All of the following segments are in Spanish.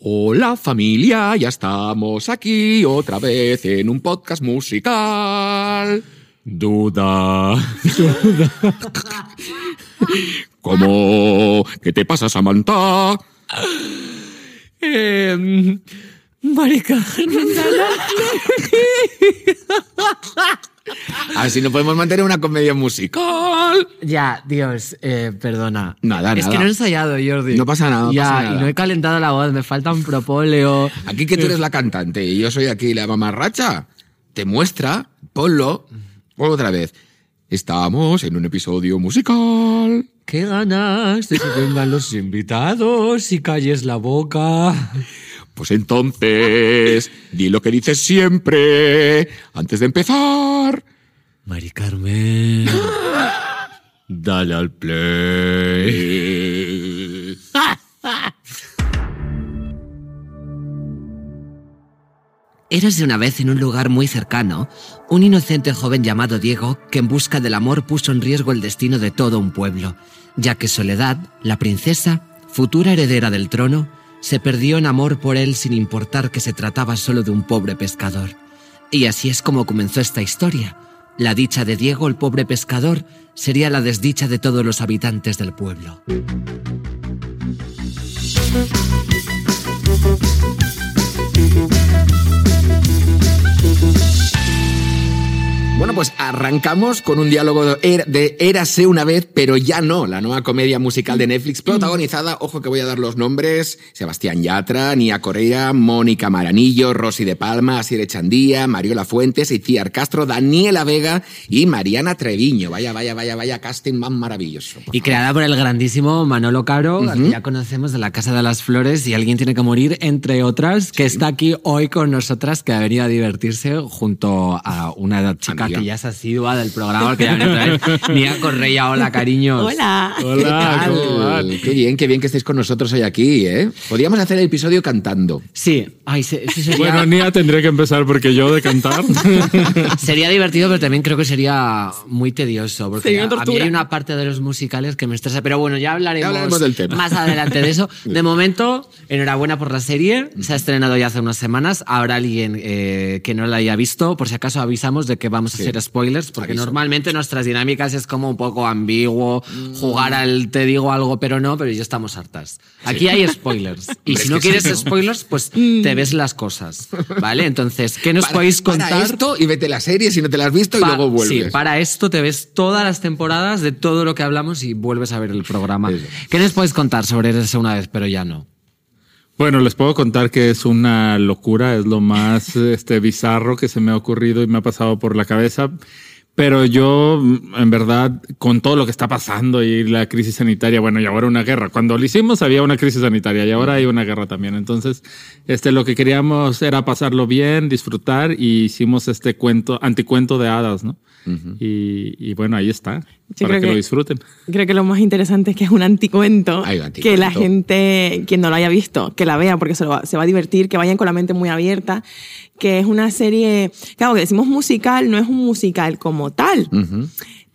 Hola familia, ya estamos aquí otra vez en un podcast musical. Duda. Duda. ¿Cómo? ¿Qué te pasa, Samantha? Eh, Marica. Así no podemos mantener una comedia musical. ya, Dios, eh, perdona. Nada, es nada. que no he ensayado, Jordi. No pasa nada, ya, pasa nada. y no he calentado la voz, me falta un propóleo. Aquí que tú eres la cantante y yo soy aquí la mamarracha. Te muestra, ponlo, ponlo otra vez. Estamos en un episodio musical. Qué ganas de que vengan los invitados y calles la boca. Pues entonces, di lo que dices siempre antes de empezar. Mari Carmen. Dale al play. Érase una vez en un lugar muy cercano un inocente joven llamado Diego que en busca del amor puso en riesgo el destino de todo un pueblo, ya que Soledad, la princesa, futura heredera del trono, se perdió en amor por él sin importar que se trataba solo de un pobre pescador. Y así es como comenzó esta historia. La dicha de Diego, el pobre pescador, sería la desdicha de todos los habitantes del pueblo. Bueno, pues arrancamos con un diálogo de, de Érase una vez, pero ya no, la nueva comedia musical de Netflix, protagonizada, ojo que voy a dar los nombres, Sebastián Yatra, Nia Correa, Mónica Maranillo, Rosy de Palma, Asier Echandía, Mariola Fuentes, Iciar Castro, Daniela Vega y Mariana Treviño. Vaya, vaya, vaya, vaya, casting más maravilloso. Y creada por el grandísimo Manolo Caro, que ya conocemos de la Casa de las Flores, y alguien tiene que morir, entre otras, que está aquí hoy con nosotras, que ha venido a divertirse junto a una chica Amiga. que ya es asidua del programa, que ya viene otra vez. Nia Correia, hola cariños. Hola. Hola, ¿cómo van? Qué bien, qué bien que estéis con nosotros hoy aquí, ¿eh? Podríamos hacer el episodio cantando. Sí, ay, se- eso sería, Bueno, Nia tendría que empezar porque yo de cantar. sería divertido, pero también creo que sería muy tedioso, porque Sería a, mí hay una parte de los musicales que me estresa, pero bueno, ya hablaremos, Ya hablaremos del tema. más adelante de eso. De momento, enhorabuena por la serie, se ha estrenado ya hace unas semanas, habrá alguien eh, que no la haya visto, por si acaso avisamos de que vamos a hacer spoilers, porque Aviso. normalmente nuestras dinámicas es como un poco ambiguo, jugar al te digo algo pero no, pero ya estamos hartas. Aquí hay spoilers, y si no quieres sí, spoilers, pues te ves las cosas, ¿vale? Entonces, ¿qué nos Para- podéis para contar? esto y vete la serie si no te la has visto y luego vuelves. Sí, para esto te ves todas las temporadas de todo lo que hablamos y vuelves a ver el programa. Eso. ¿Qué nos puedes contar sobre eso una vez, pero ya no? Bueno, les puedo contar que es una locura, es lo más este, bizarro que se me ha ocurrido y me ha pasado por la cabeza. Pero yo, en verdad, con todo lo que está pasando y la crisis sanitaria, bueno, y ahora una guerra. Cuando lo hicimos había una crisis sanitaria y ahora hay una guerra también. Entonces, este, lo que queríamos era pasarlo bien, disfrutar y hicimos este cuento, anticuento de hadas, ¿no? Y, y bueno, ahí está, Yo para que, lo disfruten. Creo que lo más interesante es que es un anticuento, un anticuento. que la gente, quien no lo haya visto, que la vea porque se, lo va, se va a divertir, que vayan con la mente muy abierta, que es una serie, claro, que decimos musical, no es un musical como tal.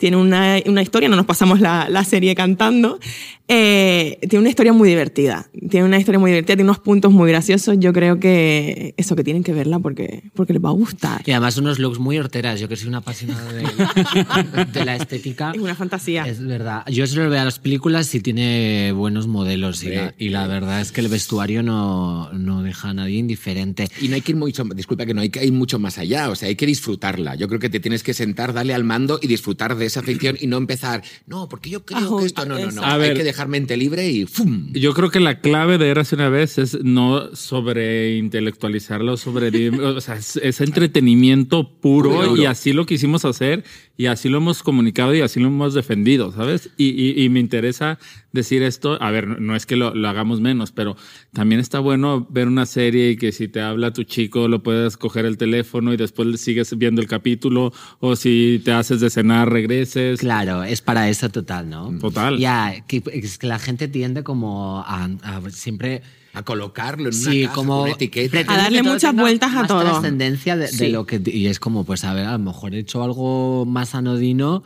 Tiene una, una historia, no nos pasamos la, la serie cantando, eh, tiene una historia muy divertida, tiene una historia muy divertida, tiene unos puntos muy graciosos, yo creo que eso que tienen que verla porque, porque les va a gustar. Y además unos looks muy horteras. Yo que soy una apasionada de, de la estética. Es una fantasía. Es verdad. Yo solo veo las películas y tiene buenos modelos. Y la, y la verdad es que el vestuario no, no deja a nadie indiferente. Y no hay que ir mucho, disculpa que no hay que ir mucho más allá, o sea, hay que disfrutarla. Yo creo que te tienes que sentar, darle al mando y disfrutar de esa ficción y no empezar, no, porque yo creo que esto no, no, no. A hay ver. que dejar mente libre y ¡fum! Yo creo que la clave de Érase una vez es no sobre intelectualizarlo, sobre o sea, es, es entretenimiento puro y así lo quisimos hacer y así lo hemos comunicado y así lo hemos defendido, ¿sabes? Y, y- y me interesa decir esto, a ver, no es que lo, lo hagamos menos, pero también está bueno ver una serie y que si te habla tu chico lo puedes coger el teléfono y después sigues viendo el capítulo o si te haces de cenar Claro, es para eso total, ¿no? Total. Ya, que, es que la gente tiende como a, a siempre... A colocarlo en una Sí, como con una etiqueta. pretende A darle muchas vueltas a todo. trascendencia de, de lo que y es como pues a ver a lo mejor he hecho algo más anodino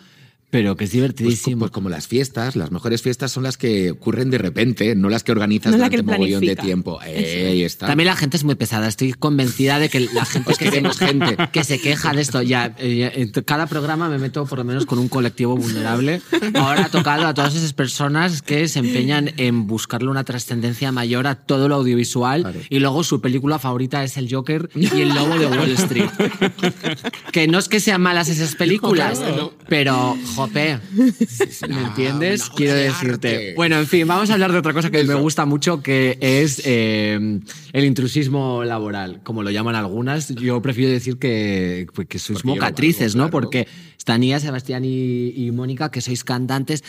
Pero que es Pues, divertidísimo. pues como las fiestas, las mejores fiestas son las que ocurren de repente, no las que organizas No la durante que mogollón de tiempo. Eh, ahí está. También la gente es muy pesada. Estoy convencida de que la gente Os queremos gente. que se queja de esto. Ya, eh, en cada programa me meto por lo menos con un colectivo vulnerable. Ahora ha tocado a todas esas personas que se empeñan en buscarle una trascendencia mayor a todo lo audiovisual Claro. y luego su película favorita es El Joker y El Lobo de Wall Street. que no es que sean malas esas películas, pero, jope, ¿me entiendes? una obra Quiero de decirte. Bueno, en fin, vamos a hablar de otra cosa que me gusta mucho, que es eh, el intrusismo laboral, como lo llaman algunas. Yo prefiero decir que, pues, que sois Porque mocatrices, ¿no? Porque están Nia, Sebastián y, y Mónica, que sois cantantes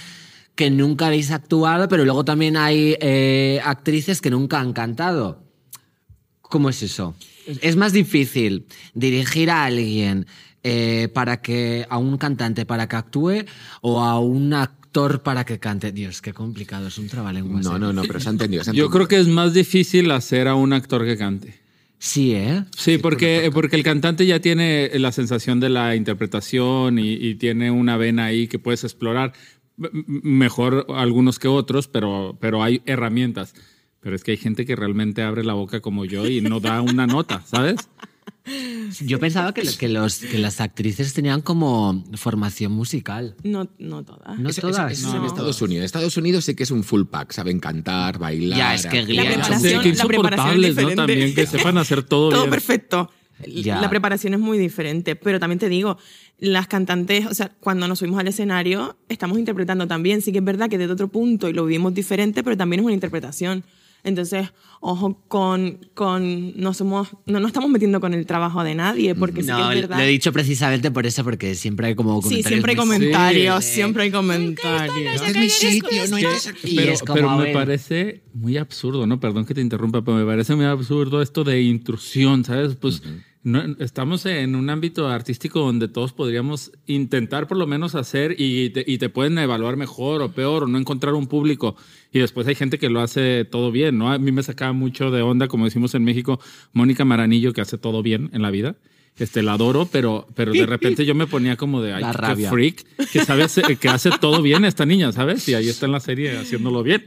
que nunca habéis actuado, pero luego también hay eh, actrices que nunca han cantado. ¿Cómo es eso? Es más difícil dirigir a alguien eh, para que a un cantante para que actúe o a un actor para que cante. Dios, qué complicado, es un trabalenguas. No, ¿eh? no, no, pero se ha entendido. se ha Yo creo que es más difícil hacer a un actor que cante. Sí, ¿eh? Sí, porque, porque el cantante ya tiene la sensación de la interpretación y, y tiene una vena ahí que puedes explorar. Mejor algunos que otros, pero, pero hay herramientas. Pero es que hay gente que realmente abre la boca como yo y no da una nota, ¿sabes? Yo pensaba que, que, los, que las actrices tenían como formación musical. No, no todas. No Eso- todas. eso- eso es en No. Estados Unidos. En Estados Unidos sí que es un full pack. Saben cantar, bailar. Ya, es que. Glee- La preparación- Sí, qué la preparación es insoportables, ¿no? diferente. También que sepan hacer todo, Todo bien. perfecto. Ya. La preparación es muy diferente, pero también te digo, las cantantes, o sea, cuando nos subimos al escenario, estamos interpretando también. Sí que es verdad que desde otro punto y lo vivimos diferente, pero también es una interpretación. Entonces, ojo con, con no somos, no nos estamos metiendo con el trabajo de nadie, porque sí No, que es lo verdad. he dicho precisamente por eso, porque siempre hay como Sí, comentarios. siempre hay comentarios, Sí. siempre hay comentarios. Este es mi sitio, no entres aquí. Pero, es como, pero me parece muy absurdo, ¿no? Perdón que te interrumpa, pero me parece muy absurdo esto de intrusión, ¿sabes? Pues no- estamos en un ámbito artístico donde todos podríamos intentar por lo menos hacer y te, y te pueden evaluar mejor o peor o no encontrar un público. Y después hay gente que lo hace todo bien, ¿no? A mí me sacaba mucho de onda, como decimos en México, Mónica Maranillo, que hace todo bien en la vida. Este, la adoro, pero, pero de repente yo me ponía como de, ay, La qué rabia. freak, que, sabe que hace todo bien esta niña, ¿sabes? Y ahí está en la serie haciéndolo bien.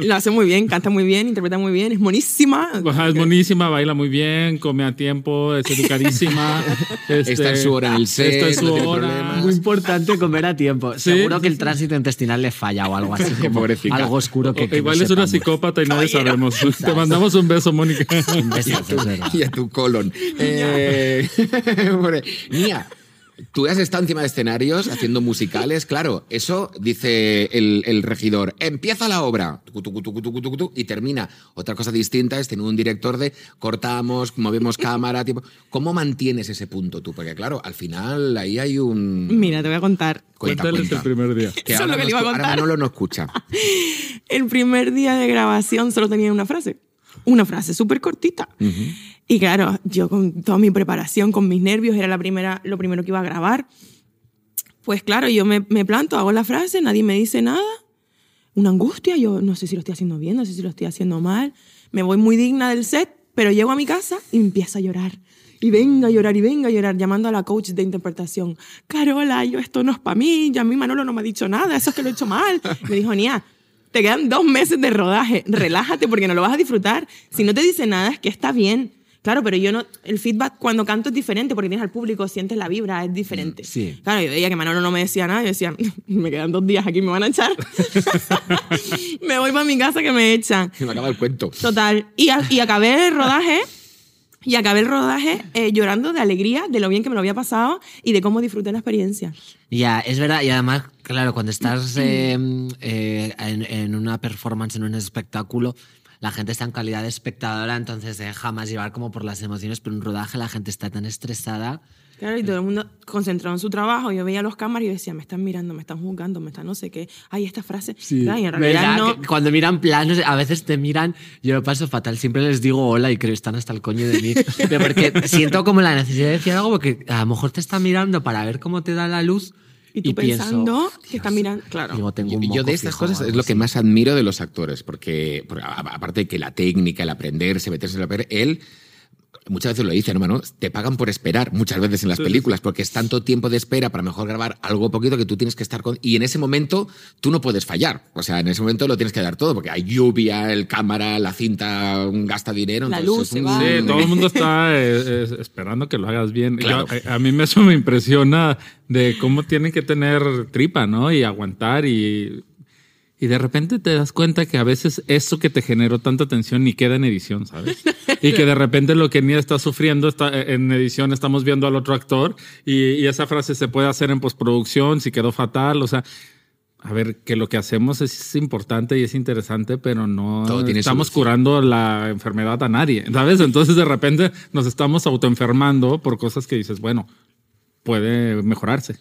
Lo hace muy bien, canta muy bien, interpreta muy bien, es buenísima. Ajá, es buenísima, baila muy bien, come a tiempo, es educadísima. este, Está en su hora en el set, Está en su no hora. Muy importante comer a tiempo. Sí, Seguro que el tránsito intestinal le falla o algo así. como algo oscuro que, O- que igual no es una sepamos. psicópata y nadie sabemos. Te mandamos un beso, Mónica. Un besazo, es verdad. y a tu colon. Eh, Mía, tú has estado encima de escenarios haciendo musicales, claro, eso dice el, el regidor, empieza la obra tucu, tucu, tucu, y termina. Otra cosa distinta es tener un director de cortamos, movemos cámara, tipo, ¿cómo mantienes ese punto tú? Porque claro, al final ahí hay un... Mira, te voy a contar. Cuenta, Cuéntales cuenta. el primer día. Que Eso es ahora, lo que le iba a ahora contar. Manolo no escucha. El primer día de grabación solo tenía una frase. Una frase súper cortita. Y claro, yo con toda mi preparación, con mis nervios, era la primera, lo primero que iba a grabar. Pues claro, yo me, me planto, hago la frase, nadie me dice nada. Una angustia, yo no sé si lo estoy haciendo bien, no sé si lo estoy haciendo mal. Me voy muy digna del set, pero llego a mi casa y empiezo a llorar. Y venga a llorar, y venga a llorar, llamando a la coach de interpretación. Carola, yo esto no es para mí, ya a mí Manolo no me ha dicho nada, eso es que lo he hecho mal. Me dijo, Nia, te quedan dos meses de rodaje, relájate porque no lo vas a disfrutar. Si no te dice nada es que está bien. Claro, pero yo no, el feedback cuando canto es diferente porque tienes al público, sientes la vibra, es diferente. sí. Claro, yo veía que Manolo no me decía nada, yo decía, me quedan dos días aquí, me van a echar. me voy para mi casa que me echan. Se me acaba el cuento. Total. Y, a- y acabé el rodaje, y acabé el rodaje eh, llorando de alegría, de lo bien que me lo había pasado y de cómo disfruté la experiencia. Ya, es verdad. Y además, claro, cuando estás eh, eh, en, en una performance, en un espectáculo, la gente está en calidad de espectadora, entonces se deja más llevar como por las emociones, pero en un rodaje la gente está tan estresada. Claro, y todo el mundo concentrado en su trabajo. Yo veía los cámaras y yo decía, me están mirando, me están juzgando, me están no sé qué. Ay, esta frase. Claro, y en realidad no. Cuando miran planos, a veces te miran, yo lo paso fatal, siempre les digo hola y creo que están hasta el coño de mí. Pero porque siento como la necesidad de decir algo porque a lo mejor te están mirando para ver cómo te da la luz Y tú pienso, pensando que están mirando. Claro. digo, tengo Yo, un yo moco de estas fijo cosas es lo que más admiro de los actores, porque, porque aparte de que la técnica, el aprenderse, meterse en la papel, él muchas veces lo dicen, hermano, te pagan por esperar muchas veces en las películas, porque es tanto tiempo de espera para mejor grabar algo poquito que tú tienes que estar con... Y en ese momento tú no puedes fallar. O sea, en ese momento lo tienes que dar todo, porque hay lluvia, el cámara, la cinta gasta dinero. La luz un- va. Sí, todo el mundo está eh, eh, esperando que lo hagas bien. Claro. Yo, eh, a mí me- eso me impresiona de cómo tienen que tener tripa, ¿no? Y aguantar y, y de repente te das cuenta que a veces eso que te generó tanta tensión ni queda en edición, ¿sabes? Y que de repente lo que Nia está sufriendo está eh, en edición, estamos viendo al otro actor y, y esa frase se puede hacer en postproducción si quedó fatal, o sea... A ver, que lo que hacemos es importante y es interesante, pero no estamos solución. curando la enfermedad a nadie, ¿sabes? Entonces de repente nos estamos autoenfermando por cosas que dices, bueno, puede mejorarse.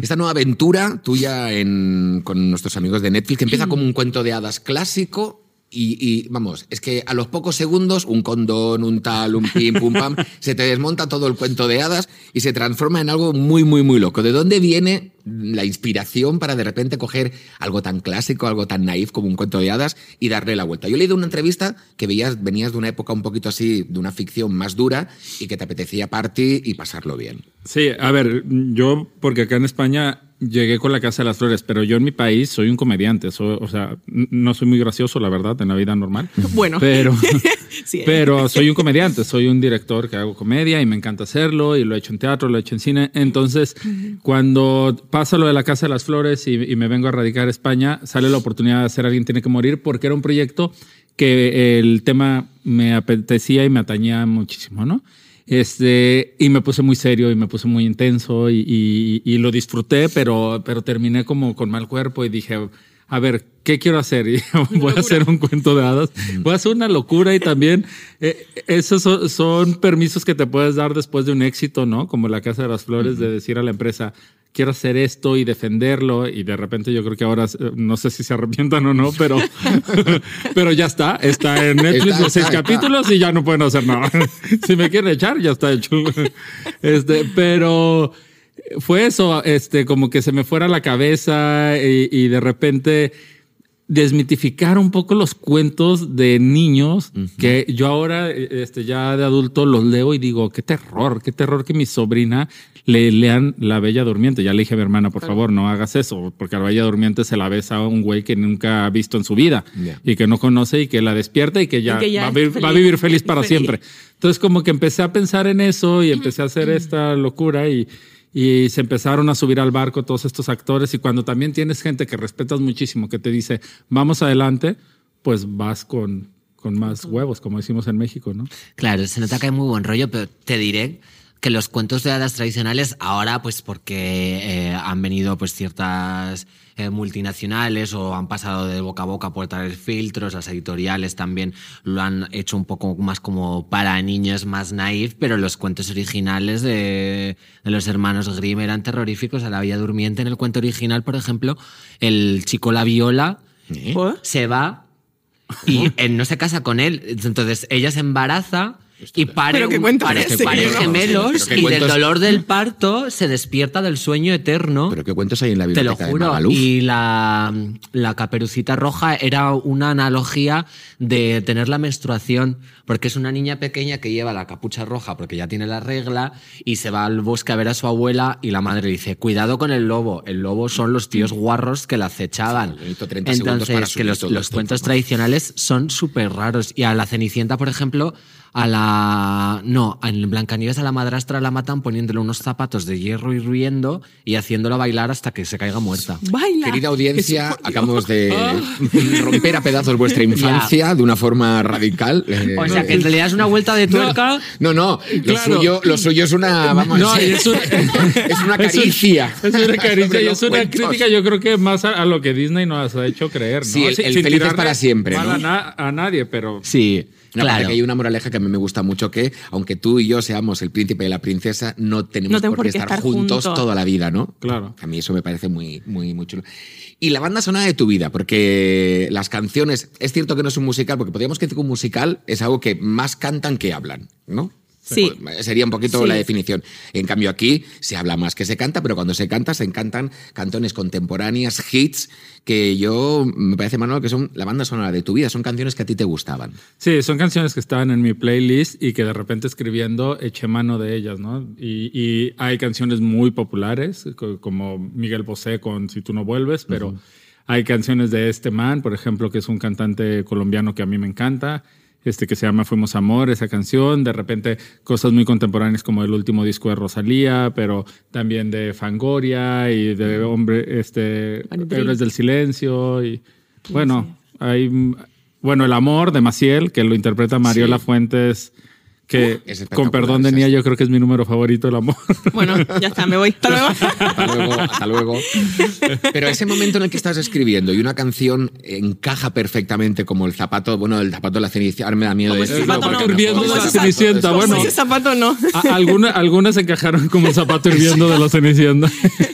Esta nueva aventura tuya en- con nuestros amigos de Netflix, que empieza como un cuento de hadas clásico. Y, y, vamos, es que a los pocos segundos, un condón, un tal, un pim, pum, pam, se te desmonta todo el cuento de hadas y se transforma en algo muy, muy, muy loco. ¿De dónde viene la inspiración para de repente coger algo tan clásico, algo tan naif como un cuento de hadas y darle la vuelta? Yo he leído una entrevista que veías, venías de una época un poquito así, de una ficción más dura y que te apetecía party y pasarlo bien. Sí, a ver, yo, porque acá en España llegué con la Casa de las Flores, pero yo en mi país soy un comediante, soy- o sea, no soy muy gracioso, la verdad, en la vida normal. Bueno. pero, Sí, ¿eh? pero soy un comediante, soy un director que hago comedia y me encanta hacerlo y lo he hecho en teatro, lo he hecho en cine. Entonces, cuando pasa lo de la Casa de las Flores y, y me vengo a radicar a España, sale la oportunidad de hacer Alguien tiene que morir porque era un proyecto que el tema me apetecía y me atañía muchísimo, ¿no? Este, y me puse muy serio y me puse muy intenso y, y- y lo disfruté, pero, pero terminé como con mal cuerpo y dije, a ver, ¿qué quiero hacer? Y voy a hacer un cuento de hadas, voy a hacer una locura y también eh, esos son, son permisos que te puedes dar después de un éxito, ¿no? Como la Casa de las Flores, de decir a la empresa, quiero hacer esto y defenderlo y de repente yo creo que ahora eh, no sé si se arrepientan o no, pero pero ya está, está en Netflix Está, los seis está, está. capítulos y ya no pueden hacer nada. si me quieren echar ya está hecho. Este, pero fue eso, este como que se me fuera la cabeza y, y de repente desmitificar un poco los cuentos de niños que yo ahora, este, ya de adulto, los leo y digo, qué terror, qué terror que mi sobrina le lean La Bella Durmiente. Ya le dije a mi hermana, por favor, no hagas eso, porque La Bella Durmiente se la besa a un güey que nunca ha visto en su vida y que no conoce y que la despierta y que ya, Y que ya va, a vivir, feliz. va a vivir feliz para Feliz. siempre. Entonces como que empecé a pensar en eso y empecé a hacer esta locura y, y se empezaron a subir al barco todos estos actores y cuando también tienes gente que respetas muchísimo, que te dice, vamos adelante, pues vas con, con más huevos, como decimos en México, ¿no? Claro, se nota que hay muy buen rollo, pero te diré que los cuentos de hadas tradicionales ahora, pues porque eh, han venido pues ciertas eh, multinacionales o han pasado de boca a boca por traer filtros, las editoriales también lo han hecho un poco más como para niños más naif, pero los cuentos originales de, de los hermanos Grimm eran terroríficos. A la Villa Durmiente en el cuento original, por ejemplo, el chico la viola ¿Eh? Se va y él no se casa con él. Entonces ella se embaraza y pare, un- pare- pare ¿no? gemelos y del cuentos- dolor del parto se despierta del sueño eterno. ¿Pero qué cuentos hay en la Te lo biblioteca de juro. Magaluf? Y la, la caperucita roja era una analogía de tener la menstruación, porque es una niña pequeña que lleva la capucha roja porque ya tiene la regla y se va al bosque a ver a su abuela y la madre dice, cuidado con el lobo, el lobo son los tíos guarros que la acechaban. Sí, necesito 30 segundos Entonces, para que los, los cuentos tradicionales son súper raros. Y a la Cenicienta, por ejemplo, a la... No, en Blancanieves a la madrastra la matan poniéndole unos zapatos de hierro y riendo y haciéndola bailar hasta que se caiga muerta. Baila. Querida audiencia, acabamos de romper a pedazos vuestra infancia de una forma radical. Eh, O sea, que le das una vuelta de tuerca... No, no, lo, Claro. suyo, lo suyo es una, vamos, No, es, un- es una es un- caricia. Es una caricia y es una cuentos. crítica, yo creo que más a, a lo que Disney nos ha hecho creer, ¿no? Sí, el- el feliz es para siempre, ¿no? A, na- a nadie, pero Sí, Claro. que hay una moraleja que a mí me gusta mucho que, aunque tú y yo seamos el príncipe y la princesa, no tenemos No tenemos por qué estar, juntos, juntos. toda la vida, ¿no? Claro. A mí eso me parece muy, muy, muy chulo. Y la banda sonora de tu vida, porque las canciones, es cierto que no es un musical, porque podríamos decir que un musical es algo que más cantan que hablan, ¿no? Sí. Pues, sería un poquito Sí. la definición. En cambio, aquí se habla más que se canta, pero cuando se canta, se encantan canciones contemporáneas, hits, que yo me parece, Manuel, que son la banda sonora de tu vida. Son canciones que a ti te gustaban. Sí, son canciones que estaban en mi playlist y que de repente escribiendo eché mano de ellas, ¿no? Y, y hay canciones muy populares, co- como Miguel Bosé con Si tú no vuelves, pero hay canciones de este man, por ejemplo, que es un cantante colombiano que a mí me encanta, este que se llama Fuimos Amor, esa canción, de repente cosas muy contemporáneas como el último disco de Rosalía, pero también de Fangoria y de Hombre, este. Héroes del Silencio y bueno, hay bueno, El amor de Maciel, que lo interpreta Mariola Sí. Fuentes, que es con perdón de Nia yo creo que es mi número favorito, El amor. Bueno, ya está, me voy. Hasta luego. Hasta luego, hasta luego. Pero ese momento en el que estás escribiendo y una canción encaja perfectamente como el zapato, bueno, el zapato de la cenicienta, ahora me da miedo decirlo. zapato porque no. hirviendo de la zapato. Cenicienta, bueno. Ese zapato no. A- alguna- algunas encajaron como el zapato hirviendo de los Cenicienta.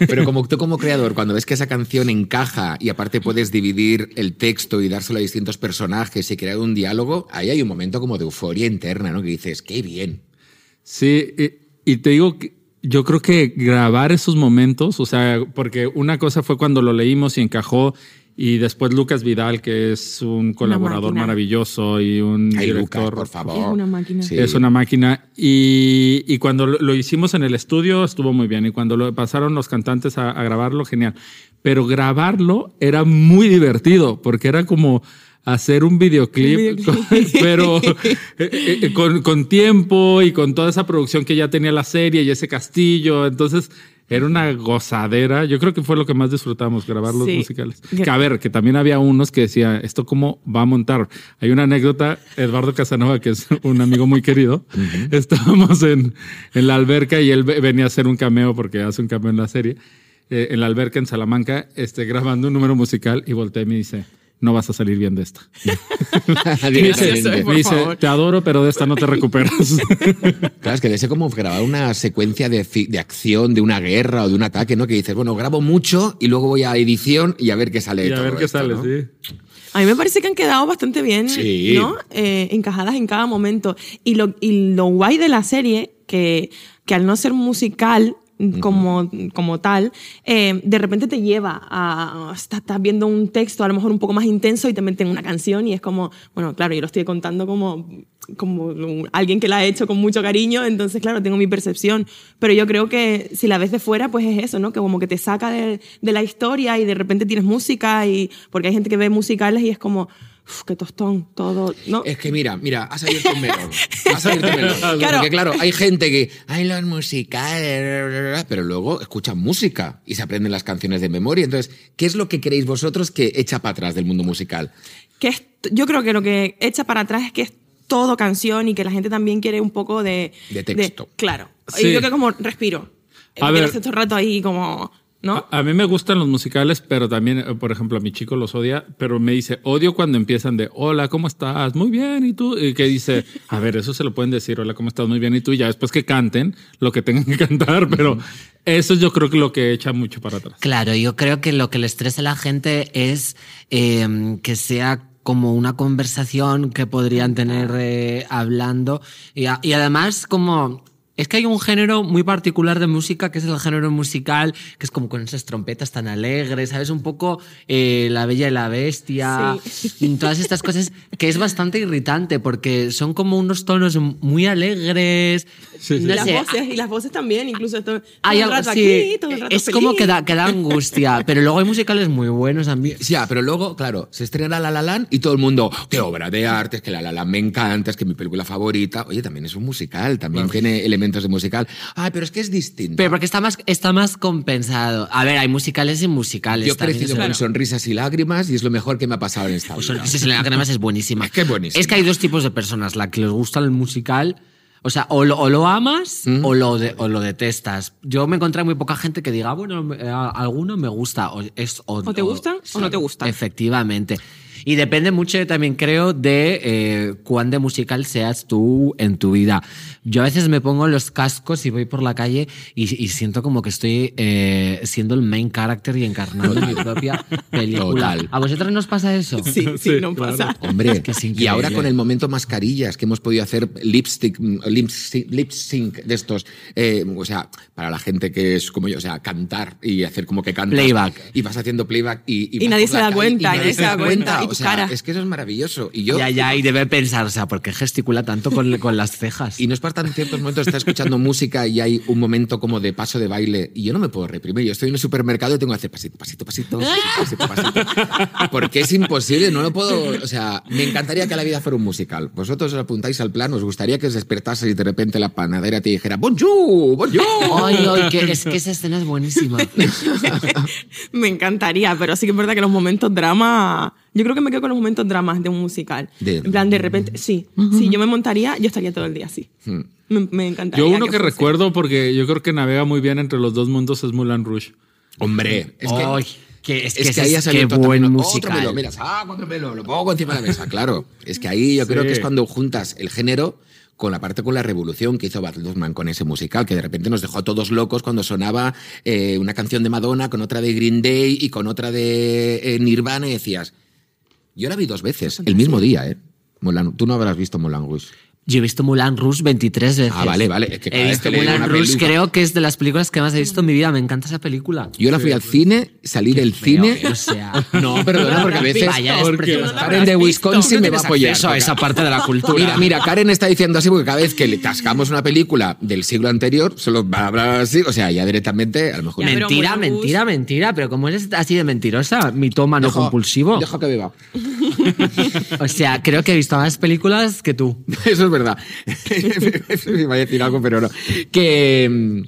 Pero como tú como creador, cuando ves que esa canción encaja y aparte puedes dividir el texto y dárselo a distintos personajes y crear un diálogo, ahí hay un momento como de euforia interna, ¿no? Que dices, qué bien. Sí, y, y te digo que yo creo que grabar esos momentos, o sea, porque una cosa fue cuando lo leímos y encajó, y después Lucas Vidal, que es un colaborador maravilloso y un Ay, director. Lucas, por favor. Es una máquina. Sí. Es una máquina. Y, y cuando lo, lo hicimos en el estudio estuvo muy bien. Y cuando lo pasaron los cantantes a, a grabarlo, genial. Pero grabarlo era muy divertido porque era como hacer un videoclip, con- pero eh, eh, con, con tiempo y con toda esa producción que ya tenía la serie y ese castillo. Entonces era una gozadera. Yo creo que fue lo que más disfrutamos, grabar los Sí. musicales. Que a ver, que también había unos que decía, ¿esto cómo va a montar? Hay una anécdota, Eduardo Casanova, que es un amigo muy querido, estábamos en, en la alberca y él ve- venía a hacer un cameo porque hace un cameo en la serie, eh, en la alberca en Salamanca, este, grabando un número musical y volteé y me dice, no vas a salir bien de esta. Me dice, me te adoro, pero de esta no te recuperas. Claro, es que de ser como grabar una secuencia de, de acción, de una guerra o de un ataque, ¿no? Que dices, bueno, grabo mucho y luego voy a edición y a ver qué sale. y a todo ver qué esto, sale, ¿no? sí. A mí me parece que han quedado bastante bien, Sí. ¿no? Eh, encajadas en cada momento. Y lo, y lo guay de la serie, que, que al no ser musical como, como tal, eh, de repente te lleva a... Estás, viendo un texto a lo mejor un poco más intenso y te meten una canción y es como... Bueno, claro, yo lo estoy contando como, como alguien que la ha hecho con mucho cariño, entonces, claro, tengo mi percepción. Pero yo creo que si la ves de fuera, pues es eso, ¿no? Que como que te saca de, de la historia y de repente tienes música y... Porque hay gente que ve musicales y es como... Uf, qué tostón, todo, ¿no? Es que mira, mira, has abierto un melón. Has abierto un melón. Claro. Porque claro, hay gente que, hay los musicales, pero luego escuchan música y se aprenden las canciones de memoria. Entonces, ¿qué es lo que creéis vosotros que echa para atrás del mundo musical? que es- yo creo que lo que echa para atrás es que es todo canción y que la gente también quiere un poco de... De texto. claro. Sí. Y yo que como respiro. A ver. Hace todo el rato ahí como... ¿No? A, a mí me gustan los musicales, pero también, eh, por ejemplo, a mi chico los odia, pero me dice, odio cuando empiezan de, hola, ¿cómo estás? Muy bien, ¿y tú? Y que dice, a ver, eso se lo pueden decir, hola, ¿cómo estás? Muy bien, ¿y tú? Y ya después que canten lo que tengan que cantar, pero eso yo creo que lo que echa mucho para atrás. Claro, yo creo que lo que le estresa a la gente es eh, que sea como una conversación que podrían tener eh, hablando y, a- y además como es que hay un género muy particular de música que es el género musical que es como con esas trompetas tan alegres, sabes un poco eh, la bella y la bestia, Sí. y todas estas cosas que es bastante irritante porque son como unos tonos muy alegres, Sí, sí. no y, las sé, voces, y las voces también, incluso esto, todo hay el algo rato así, aquí, todo el rato es como feliz. que da, que da angustia, pero luego hay musicales muy buenos también. Ya, pero luego, claro, se estrena La La Land y todo el mundo, qué obra de arte, es que La La Land me encanta, es que mi película favorita. Oye, también es un musical, también tiene elementos de musical. Ah, pero es que es distinto. Pero porque está más, está más compensado. A ver, hay musicales y musicales. Yo he crecido con sonrisas y lágrimas y es lo mejor que me ha pasado en esta Pues vida. Sonrisas en lágrimas es buenísima. Es que es buenísima. Es que hay dos tipos de personas, la que les gusta el musical. O sea, o lo, o lo amas o, lo de- o lo detestas. Yo me encontré muy poca gente que diga, "Ah, bueno, me- a- alguno me gusta. O, es, O te gustan o no te gustan. Efectivamente. Y depende mucho también, creo, de eh, cuán de musical seas tú en tu vida. Yo a veces me pongo los cascos y voy por la calle y, y siento como que estoy eh, siendo el main character y encarnando mi propia película. Total. ¿A vosotros nos pasa eso? Sí, sí, Sí, no claro. pasa. Hombre, que es y ahora con el momento mascarillas que hemos podido hacer lipstick, lip sync, lip sync de estos, eh, o sea, para la gente que es como yo, o sea, cantar y hacer como que cantas. Playback. Y vas haciendo playback y, Y vas nadie se da cuenta, nadie se da cuenta, y O tu sea, cara. es que eso es maravilloso. Y yo, Ya, ya, y debe pensar, o sea, ¿por qué gesticula tanto con, con las cejas? Y no es para tan ciertos momentos estar escuchando música y hay un momento como de paso de baile y yo no me puedo reprimir. Yo estoy en el supermercado y tengo que hacer pasito, pasito, pasito, pasito, pasito, pasito. Porque es imposible, no lo puedo. O sea, me encantaría que la vida fuera un musical. Vosotros os apuntáis al plan, os gustaría que os despertases y de repente la panadera te dijera ¡Bonjour! ¡Bonjour! Ay, ay, que, es que esa escena es buenísima. Me encantaría, pero sí que es verdad que los momentos drama. Yo creo que me quedo con los momentos dramas de un musical. De- En plan, de repente, sí. Si yo me montaría, yo estaría todo el día así. Hmm. Me, me encantaría. Yo uno que, recuerdo, porque yo creo que navega muy bien entre los dos mundos, es Mulan Rouge. Hombre, es que. Ay, que, es que, Es que ese ahí ha salido qué otro buen musical. Otro mira, saco otro melón, lo pongo encima de la mesa, claro. Es que ahí yo creo que es cuando juntas el género con la parte con la revolución que hizo Baz Luhrmann con ese musical, que de repente nos dejó a todos locos cuando sonaba eh, una canción de Madonna con otra de Green Day y con otra de eh, Nirvana y decías, yo la vi dos veces, el mismo día, ¿eh? Moulin- tú no habrás visto Moulin Rouge. Yo he visto Mulan Rouge 23 veces. Ah, vale, vale. Es que cada he visto que Mulan Rouge, creo que es de las películas que más he visto en mi vida. Me encanta esa película. Yo la fui al cine, salí del cine... O sea. No, perdona, porque a veces... Karen de Wisconsin No me va a apoyar. porque- esa parte de la cultura. Mira, mira, Karen está diciendo así porque cada vez que le cascamos una película del siglo anterior, solo va a hablar así, o sea, ya directamente, a lo mejor. Mentira, mentira, mentira. Pero como eres así de mentirosa, mitómano Dejo- compulsivo. Dejo que beba. O sea, creo que he visto más películas que tú. Eso es verdad. Iba a decir algo, pero no. Que, mm,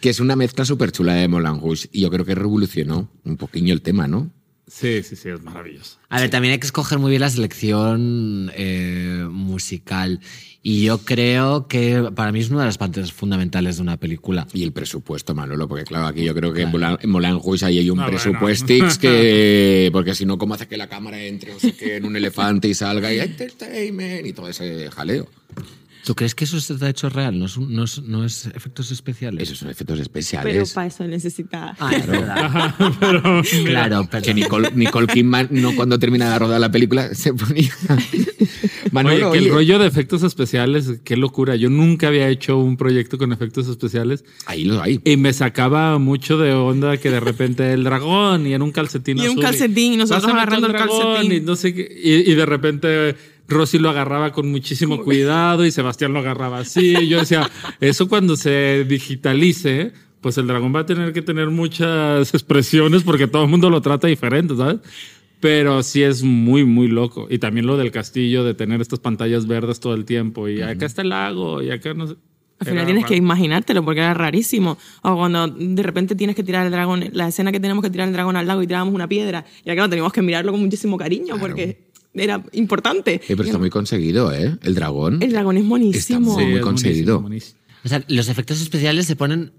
que es una mezcla súper chula de Moulin y yo creo que revolucionó un poquillo el tema, ¿no? Sí, sí, sí, es maravilloso. A ver, también hay que escoger muy bien la selección eh, musical. Y yo creo que para mí es una de las partes fundamentales de una película. Y el presupuesto, Manolo, porque claro, aquí yo creo que en Moulin, en Moulin Rouge ahí hay un bueno. presupuestix que... Porque si no, ¿cómo hace que la cámara entre o qué, en un elefante y salga y entertainment y todo ese jaleo? ¿Tú crees que eso está hecho real? ¿No es, un- no es, no es efectos especiales? Esos son efectos Pero especiales. para eso necesita. Ah, es verdad. claro, pero que Nicole, Nicole Kidman no cuando termina de rodar la película se ponía Manolo, oye, que oye, el rollo de efectos especiales, qué locura. Yo nunca había hecho un proyecto con efectos especiales ahí lo hay y me sacaba mucho de onda que de repente el dragón y en un calcetín Y un azul calcetín, y nosotros "Pásame agarrando el dragón", calcetín. Y, no sé qué, y, y de repente Rosy lo agarraba con muchísimo cuidado y Sebastián lo agarraba así. Yo decía, eso cuando se digitalice, pues el dragón va a tener que tener muchas expresiones porque todo el mundo lo trata diferente, ¿sabes? Pero sí es muy, muy loco. Y también lo del castillo, de tener estas pantallas verdes todo el tiempo. Y acá está el lago, y acá no sé. Al final tienes raro. que imaginártelo porque era rarísimo. O cuando de repente tienes que tirar el dragón, la escena que tenemos que tirar el dragón al lago y tirábamos una piedra. Y acá teníamos que mirarlo con muchísimo cariño porque era importante. Pero está muy conseguido ¿eh? el dragón El dragón es buenísimo. Está muy es conseguido. buenísimo, buenísimo. O sea, los efectos especiales se ponen.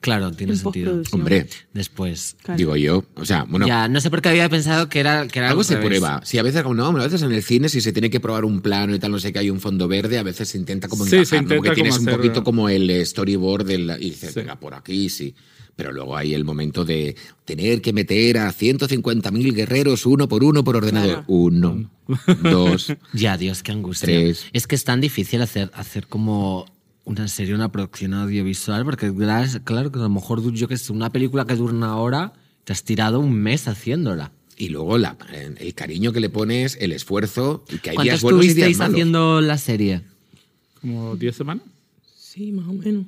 Claro, tiene En sentido. hombre Después. Claro. digo yo o sea bueno ya, no sé por qué había pensado que era, que era algo al se revés. prueba si a veces no a veces en el cine si se tiene que probar un plano y tal no sé que hay un fondo verde a veces se intenta como Sí, encajar se ¿no? intenta porque como tienes un poquito como el storyboard del, y dices Sí. venga por aquí sí pero luego hay el momento de tener que meter a 150.000 guerreros uno por uno por ordenador. Claro. Uno, dos. Ya, Dios, qué angustia. Tres. Es que es tan difícil hacer, hacer como una serie, una producción audiovisual, porque claro, claro que a lo mejor yo que sé, una película que dura una hora, te has tirado un mes haciéndola. Y luego la- el cariño que le pones, el esfuerzo, y que hay ¿Cuánto días buenos y días malos. haciendo la serie? Como 10 semanas. Sí, más o menos.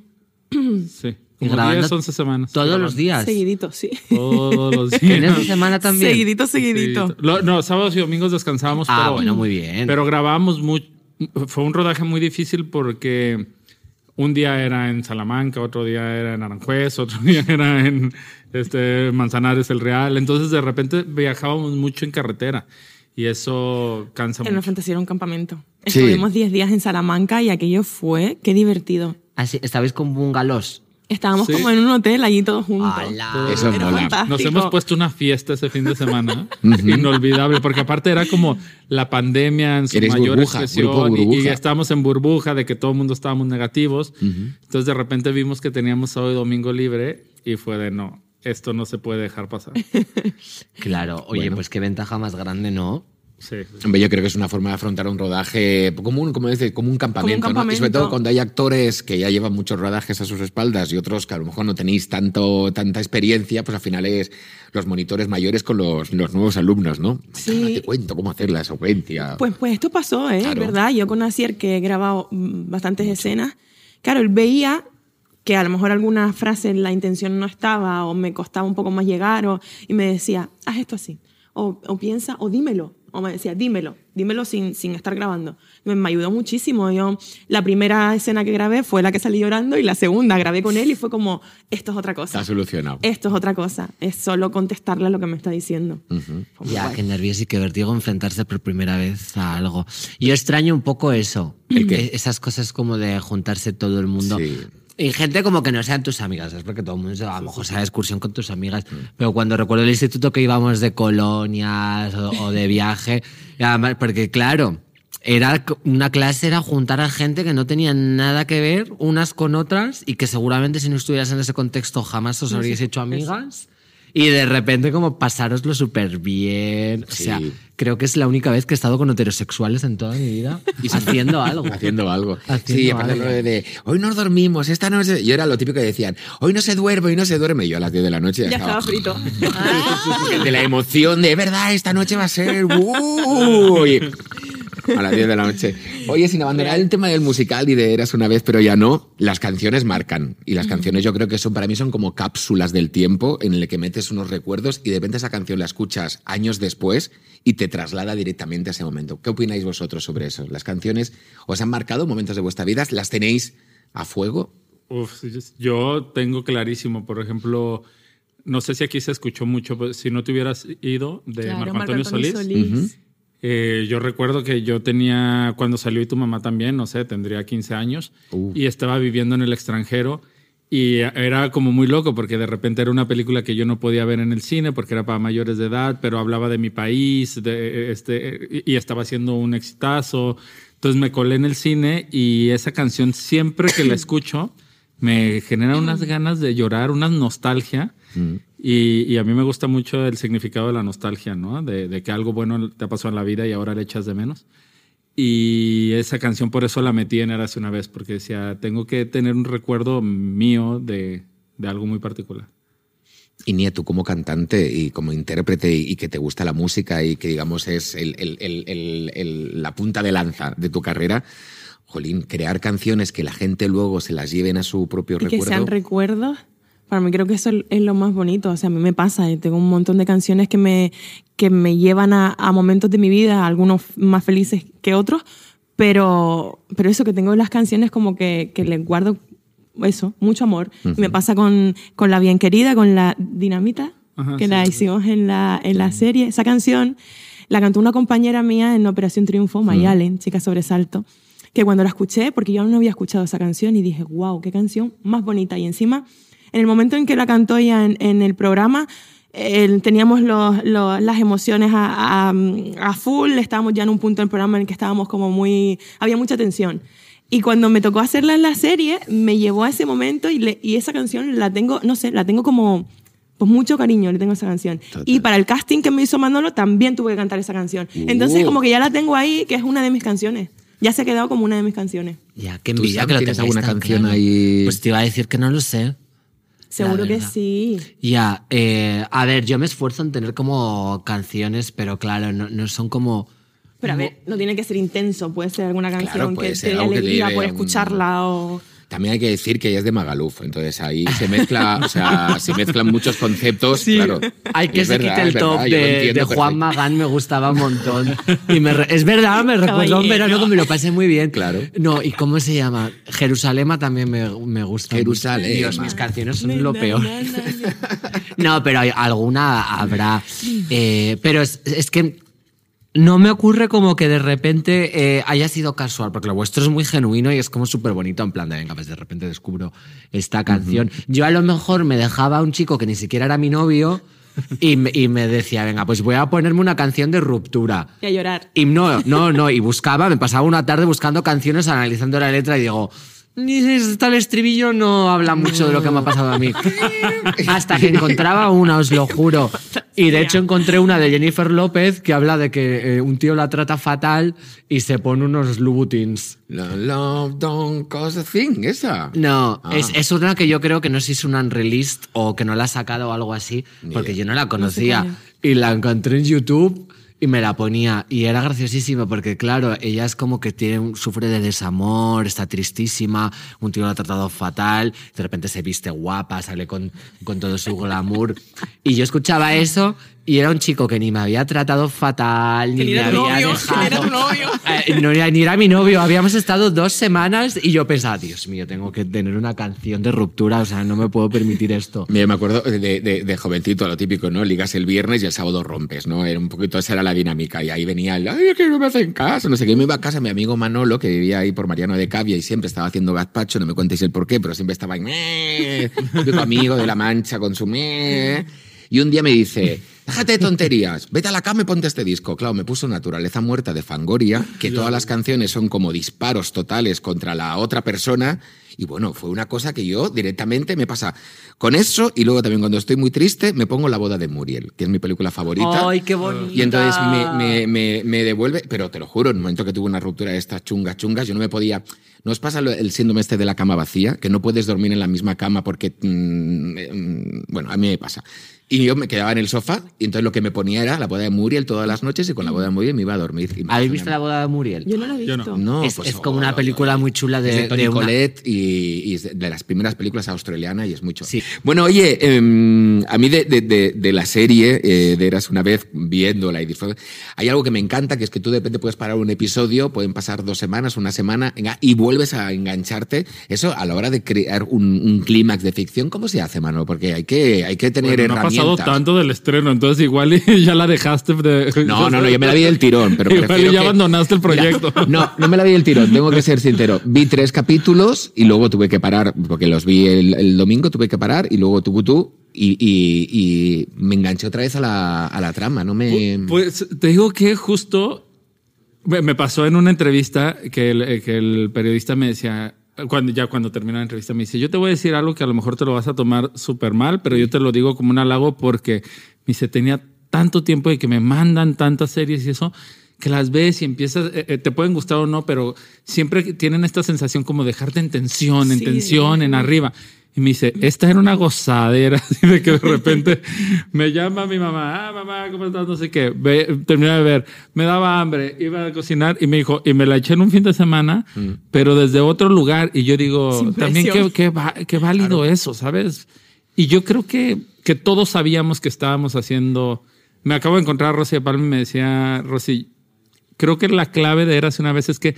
Sí. Como grabando 10, 11 semanas. Todos Grabando. los días. Seguidito, sí. Todos los días. ¿Fines de semana también? Seguidito, seguidito. Sí. Lo- no, sábados y domingos descansábamos. Ah, pero, bueno, muy bien. Pero grabábamos mucho. Fue un rodaje muy difícil porque un día era en Salamanca, otro día era en Aranjuez, otro día era en este, Manzanares el Real. Entonces, de repente viajábamos mucho en carretera y eso cansa En mucho. fantasía era un campamento. Sí. Estuvimos 10 días en Salamanca y aquello fue, qué divertido. Así, ¿Estabais con bungalows? Estábamos Sí. como en un hotel allí todos juntos. Nos hemos puesto una fiesta ese fin de semana. Inolvidable, porque aparte era como la pandemia en su Eres mayor burbuja, expresión grupo y- estábamos en burbuja de que todo el mundo estábamos negativos. Entonces de repente vimos que teníamos sábado y domingo libre y fue de no, esto no se puede dejar pasar. Claro, oye, Bueno. pues qué ventaja más grande, ¿no? Sí, sí. Hombre, yo creo que es una forma de afrontar un rodaje como un, como dices, como un campamento, ¿no? Y sobre campamento. todo cuando hay actores que ya llevan muchos rodajes a sus espaldas y otros que a lo mejor no tenéis tanto, tanta experiencia, pues al final es los monitores mayores con los, los nuevos alumnos, ¿no? Sí. Ahora Te cuento cómo hacer la secuencia. Pues, pues esto pasó, ¿eh? Claro. ¿Verdad? Yo con Asier, que he grabado mm, bastantes escenas, claro, él veía que a lo mejor alguna frase en la intención no estaba o me costaba un poco más llegar o, y me decía, haz esto así. O, o piensa, o dímelo. O me decía, dímelo, dímelo sin, sin estar grabando. Me, me ayudó muchísimo. Yo, la primera escena que grabé fue la que salí llorando y la segunda grabé con él y fue como, esto es otra cosa. Está solucionado. Esto es otra cosa. Es solo contestarle a lo que me está diciendo. Fue muy Ya, qué nervios y qué vértigo enfrentarse por primera vez a algo. Yo extraño un poco eso. E- Esas cosas como de juntarse todo el mundo. Sí. Y gente como que no sean tus amigas, es porque todo el mundo a lo mejor va de excursión con tus amigas. Pero cuando recuerdo el instituto que íbamos de colonias o, o de viaje, y además, porque claro, era una clase era juntar a gente que no tenía nada que ver unas con otras y que seguramente si no estuvieras en ese contexto jamás os habríais hecho amigas. Y de repente como pasároslo súper bien. O Sí. sea, creo que es la única vez que he estado con heterosexuales en toda mi vida haciendo algo. Haciendo algo. Haciendo sí, aparte algo. de, de, hoy nos dormimos, esta noche. Yo era lo típico que decían, hoy no se duerme, hoy no se duerme. Y yo a las 10 de la noche ya, Ya estaba frito. de la emoción de verdad, esta noche va a ser. uy". A las 10 de la noche. Oye, sin abandonar el tema del musical y de Eras una vez, pero ya no, las canciones marcan. Y las canciones yo creo que son, para mí son como cápsulas del tiempo en el que metes unos recuerdos y de repente esa canción la escuchas años después y te traslada directamente a ese momento. ¿Qué opináis vosotros sobre eso? ¿Las canciones os han marcado momentos de vuestra vida? ¿Las tenéis a fuego? Uf, yo tengo clarísimo, por ejemplo, no sé si aquí se escuchó mucho, pero si no te hubieras ido de Claro, Marco Antonio Solís. Eh, yo recuerdo que yo tenía, cuando salió y tu mamá también, no sé, tendría 15 años Uh. y estaba viviendo en el extranjero y era como muy loco porque de repente era una película que yo no podía ver en el cine porque era para mayores de edad, pero hablaba de mi país de, este, y estaba haciendo un exitazo. Entonces me colé en el cine y esa canción siempre que la escucho me genera unas ganas de llorar, una nostalgia. Y, y a mí me gusta mucho el significado de la nostalgia, ¿no? De, de que algo bueno te ha pasado en la vida y ahora le echas de menos. Y esa canción por eso la metí en Érase una vez, porque decía, tengo que tener un recuerdo mío de, de algo muy particular. Y Nia, tú como cantante y como intérprete y, y que te gusta la música y que digamos es el- el- el- el- el- la punta de lanza de tu carrera, Jolín, crear canciones que la gente luego se las lleven a su propio Y que recuerdo. sean recuerdos. Para mí creo que eso es lo más bonito. O sea, a mí me pasa. eh, Tengo un montón de canciones que me, que me llevan a, a momentos de mi vida, algunos más felices que otros. Pero, pero eso que tengo las canciones como que, que les guardo eso, mucho amor. Y me pasa con, con La Bien Querida, con la Dinamita, Ajá, que sí. la hicimos en la, en la serie. Esa canción la cantó una compañera mía en Operación Triunfo, Mayalen, chica sobresalto, que cuando la escuché, porque yo no había escuchado esa canción y dije, wow, qué canción más bonita. Y encima, en el momento en que la cantó ella en, en el programa, eh, teníamos los- los- las emociones a, a- a full, estábamos ya en un punto del programa en el que estábamos como muy, había mucha tensión. Y cuando me tocó hacerla en la serie, me llevó a ese momento y, le- y esa canción la tengo, no sé, la tengo como, pues mucho cariño le tengo a esa canción. Total. Y para el casting que me hizo Manolo también tuve que cantar esa canción. Entonces Uh. como que ya la tengo ahí, que es una de mis canciones. Ya se ha quedado como una de mis canciones. Ya, qué ¿Tú, envidia que lo tienes tengáis alguna tan canción claro. ahí? Pues te iba a decir que no lo sé. Seguro que sí. Ya, eh, a ver, yo me esfuerzo en tener como canciones, pero claro, no, no son como... Pero a ver, no tiene que ser intenso, puede ser alguna canción que ser alegría lleve por un- escucharla o... También hay que decir que ella es de Magaluf, entonces ahí se mezcla, o sea, se mezclan muchos conceptos, claro. Hay que se verdad, quite el top de, Juan. Magán, me gustaba un montón. Y me re- es verdad, me recuerdo un verano que me lo pasé muy bien. Claro. No, ¿y cómo se llama? Jerusalema también me, me gusta. mucho. Jerusalema. Dios, mis canciones son lo peor. No, pero hay- alguna habrá. Eh, pero es, es que No me ocurre como que de repente eh, haya sido casual, porque lo vuestro es muy genuino y es como súper bonito, en plan de, venga, pues de repente descubro esta canción. Yo a lo mejor me dejaba a un chico que ni siquiera era mi novio y me, y me decía, venga, pues voy a ponerme una canción de ruptura. Y a llorar. Y no, no, no, y buscaba, me pasaba una tarde buscando canciones, analizando la letra y digo, ni está el estribillo, no habla mucho de lo que me ha pasado a mí. Hasta que encontraba una, os lo juro. Y de hecho encontré una de Jennifer López que habla de que eh, un tío la trata fatal y se pone unos Louboutins. Love, love don't cause a thing, esa. No, Ah. es, es una que yo creo que no sé si es una unreleased o que no la ha sacado o algo así, porque yo no la conocía. y la encontré en YouTube y me la ponía. Y era graciosísima porque, claro, ella es como que tiene sufre de desamor, está tristísima, un tío la ha tratado fatal, de repente se viste guapa, sale con, con todo su glamour. Y yo escuchaba eso y era un chico que ni me había tratado fatal, ni me había novio, ni era dejado. tu novio. Eh, no ni era mi novio, habíamos estado dos semanas y yo pensaba, Dios mío, tengo que tener una canción de ruptura, o sea, no me puedo permitir esto. Mira, Me acuerdo de, de- de jovencito, lo típico, ¿no? Ligas el viernes y el sábado rompes, ¿no? Era un poquito, esa era la dinámica. Y ahí venía el, ay, es que no me hacen caso, no sé qué. Me iba a casa mi amigo Manolo, que vivía ahí por Mariano de Cavia y siempre estaba haciendo gazpacho, no me contéis el por qué, pero siempre estaba ahí, típico amigo de la mancha con su meh. Y un día me dice, déjate de tonterías, vete a la cama y ponte este disco. Claro, me puso Naturaleza Muerta de Fangoria, que todas las canciones son como disparos totales contra la otra persona. Y bueno, fue una cosa que yo directamente me pasa con eso y luego también cuando estoy muy triste me pongo La boda de Muriel, que es mi película favorita. ¡Ay, qué bonita! Y entonces me, me- me- me devuelve, pero te lo juro, en el momento que tuve una ruptura de estas chungas, chungas, yo no me podía. ¿No os pasa el síndrome este de la cama vacía? Que no puedes dormir en la misma cama porque. mm, eh, mm, bueno, a mí me pasa. Y yo me quedaba en el sofá y entonces lo que me ponía era la boda de Muriel todas las noches y con la boda de Muriel me iba a dormir. Y ¿Habéis visto la boda de Muriel? Yo no lo he visto. No, es, pues, es como oh, una película muy chula es de, una- Collette y, y es de- las primeras películas australianas y es mucho. Sí. Bueno, oye, em, a mí de, de- de- de la serie, eh, de Eras una vez viéndola y disfrutando, hay algo que me encanta, que es que tú de repente puedes parar un episodio, pueden pasar dos semanas, una semana, y vuelves a engancharte. Eso a la hora de crear un, un clímax de ficción, ¿cómo se hace, mano? Porque hay que, hay que tener Bueno, no ha herramientas. Pasado tanto del estreno, entonces igual y ya la dejaste de... No, no, no, yo me la vi del tirón, pero Igual ya que- abandonaste el Mira, proyecto. no, no me la vi del tirón, tengo que ser sincero. Vi tres capítulos y luego tuve que parar, porque los vi el, el domingo, tuve que parar y luego tú, tú, y, y- y me enganché otra vez a la, a la trama, no me... Pues te digo que justo me me pasó en una entrevista que el, que el periodista me decía, cuando, ya cuando terminó la entrevista, me dice, yo te voy a decir algo que a lo mejor te lo vas a tomar súper mal, pero yo te lo digo como un halago porque me dice, tenía tanto tiempo de que me mandan tantas series y eso, que las ves y empiezas, eh, eh, te pueden gustar o no, pero siempre tienen esta sensación como dejarte en tensión, en Sí, tensión, en arriba. Y me dice, esta era una gozadera, así de que de repente me llama mi mamá, ah, mamá, ¿cómo estás? No sé qué. Ve, terminé de ver, me daba hambre, iba a cocinar y me dijo, y me la eché en un fin de semana, pero desde otro lugar. Y yo digo, también qué, qué, válido eso, ¿sabes? Y yo creo que, que todos sabíamos que estábamos haciendo. Me acabo de encontrar a Rosy de Palma y me decía, Rosy, creo que la clave de Eras una vez es que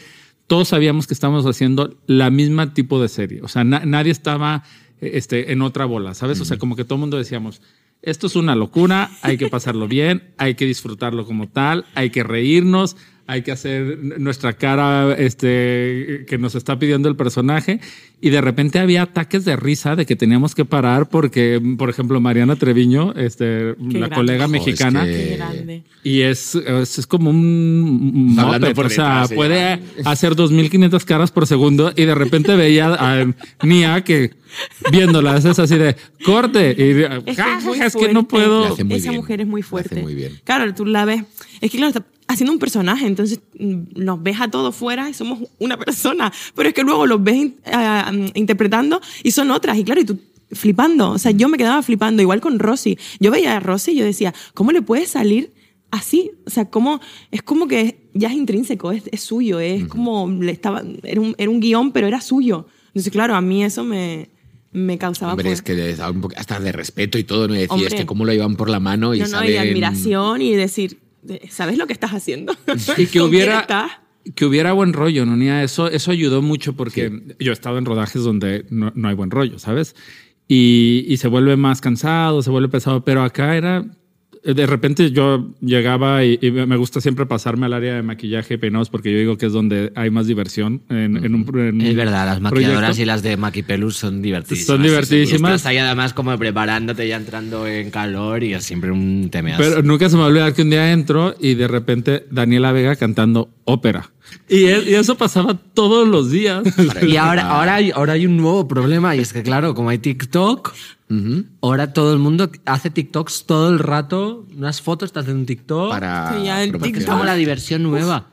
todos sabíamos que estábamos haciendo la misma tipo de serie. O sea, na- nadie estaba este, en otra bola, ¿sabes? O sea, como que todo el mundo decíamos, esto es una locura, hay que pasarlo bien, hay que disfrutarlo como tal, hay que reírnos, hay que hacer nuestra cara este, que nos está pidiendo el personaje. Y de repente había ataques de risa de que teníamos que parar porque, por ejemplo, Mariana Treviño, este, la grande. colega Ojo, es mexicana, que- Qué grande. y es, es, es como un moped, por o sea, detrás, puede hacer 2500 caras por segundo y de repente veía a Nia que viéndolas es así de corte y Es que, "Ja, es es que no puedo. Esa bien. mujer es muy fuerte. muy bien. Claro, tú la ves. Es que claro, está haciendo un personaje, entonces mm, nos ves a todos fuera y somos una persona. Pero es que luego los ves mm, interpretando y son otras. Y claro, y tú flipando. O sea, yo me quedaba flipando, igual con Rosy. Yo veía a Rosy y yo decía, ¿cómo le puede salir así? O sea, ¿cómo? Es como que ya es intrínseco, es, es suyo, es como le estaba, era un, era un guion, pero era suyo. Entonces, claro, a mí eso me, me causaba Hombre, es que hasta de respeto y todo, ¿no? Y decía, Hombre. que cómo lo llevan por la mano y no, no, y saben- admiración y decir, de- ¿sabes lo que estás haciendo? Y que ¿Con quién hubiera, que hubiera buen rollo, ¿no? Nia? Eso, eso ayudó mucho porque yo he estado en rodajes donde no, no hay buen rollo, ¿sabes? Y, y se vuelve más cansado, se vuelve pesado, pero acá era de repente yo llegaba y, y me gusta siempre pasarme al área de maquillaje y peinados porque yo digo que es donde hay más diversión en, en un en Es verdad, las maquilladoras proyecto. y las de Maquipelus son divertísimas. Son divertidísimas. Y estás ahí además como preparándote ya entrando en calor y es siempre un temeas. Pero nunca se me va a olvidar que un día entro y de repente Daniela Vega cantando ópera. Y, es- y eso pasaba todos los días. Y ahora, ahora, hay, ahora hay un nuevo problema y es que claro, como hay TikTok, ahora todo el mundo hace TikToks todo el rato, unas fotos, te hacen un TikTok. Para Sí, ya el promocionar. Es como la diversión nueva.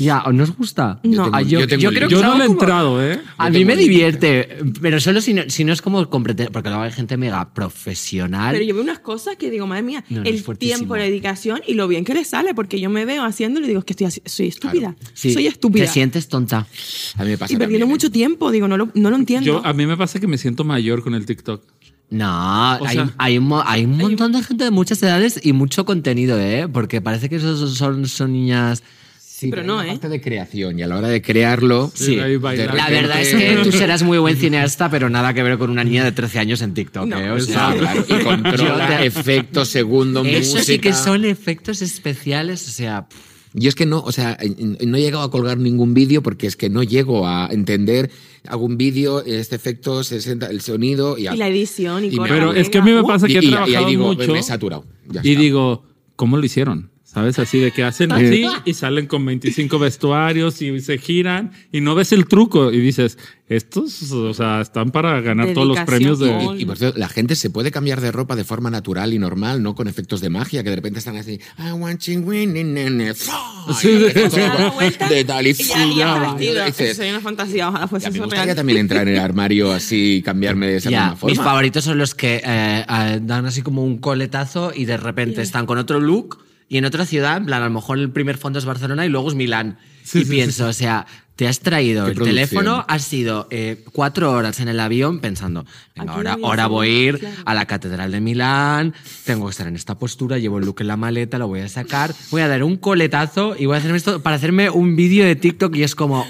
Ya, ¿o no os gusta? No. tengo- Ah, yo, yo tengo yo creo que Yo no le he como- entrado, ¿eh? A Yo mí me divierte, pero solo si no, si no es como porque luego hay gente mega profesional. Pero yo veo unas cosas que digo, madre mía, No, el tiempo, la dedicación y lo bien que le sale, porque yo me veo haciéndolo y digo, es que estoy así- soy estúpida. Sí, soy estúpida. Te sientes tonta. A mí me pasa Y perdiendo también, ¿eh? mucho tiempo, digo, no lo, no lo entiendo. Yo, a mí me pasa que me siento mayor con el TikTok. No, O hay, sea- hay un, hay un montón de gente de muchas edades y mucho contenido, ¿eh? Porque parece que esos son, son niñas. Sí, Pero no, ¿eh? parte de creación y a la hora de crearlo. Sí. bailar. de La verdad es que tú serás muy buen cineasta, pero nada que ver con una niña de 13 años en TikTok, No. ¿eh? O sea, Claro, y controla te- efectos, segundos, Eso música. sí que son efectos especiales, o sea, pff, Y es que no, o sea, no he llegado a colgar ningún vídeo porque es que no llego a entender algún vídeo, este efecto, 60, el sonido y, a- y la edición y, Y Pero es que a mí me pasa que he y- y ahí trabajado digo, mucho. me he saturado. Ya y está. digo, ¿cómo lo hicieron? ¿Sabes? Así de que hacen así y salen con 25 vestuarios y se giran y no ves el truco y dices, estos, o sea, están para ganar todos los premios de... Y por cierto, la gente se puede cambiar de ropa de forma natural y normal, no con efectos de magia, que de repente están así. I want you winning. Sí, vuelta de tal y y ya, y ya está ¡fua! vestido. Y dices, Sería una fantasía, ojalá fuese me gustaría real. también entrar en el armario así y cambiarme de esa ya, misma forma. mis favoritos son los que eh, dan así como un coletazo y de repente están con otro look y en otra ciudad, en plan, a lo mejor el primer fondo es Barcelona y luego es Milán. y pienso, o sea, te has traído el producción. teléfono, has sido eh, cuatro horas en el avión pensando, venga, ahora, voy a ahora voy a ir claro. a la Catedral de Milán, tengo que estar en esta postura, llevo el look en la maleta, lo voy a sacar, voy a dar un coletazo y voy a hacerme esto para hacerme un vídeo de TikTok y es como,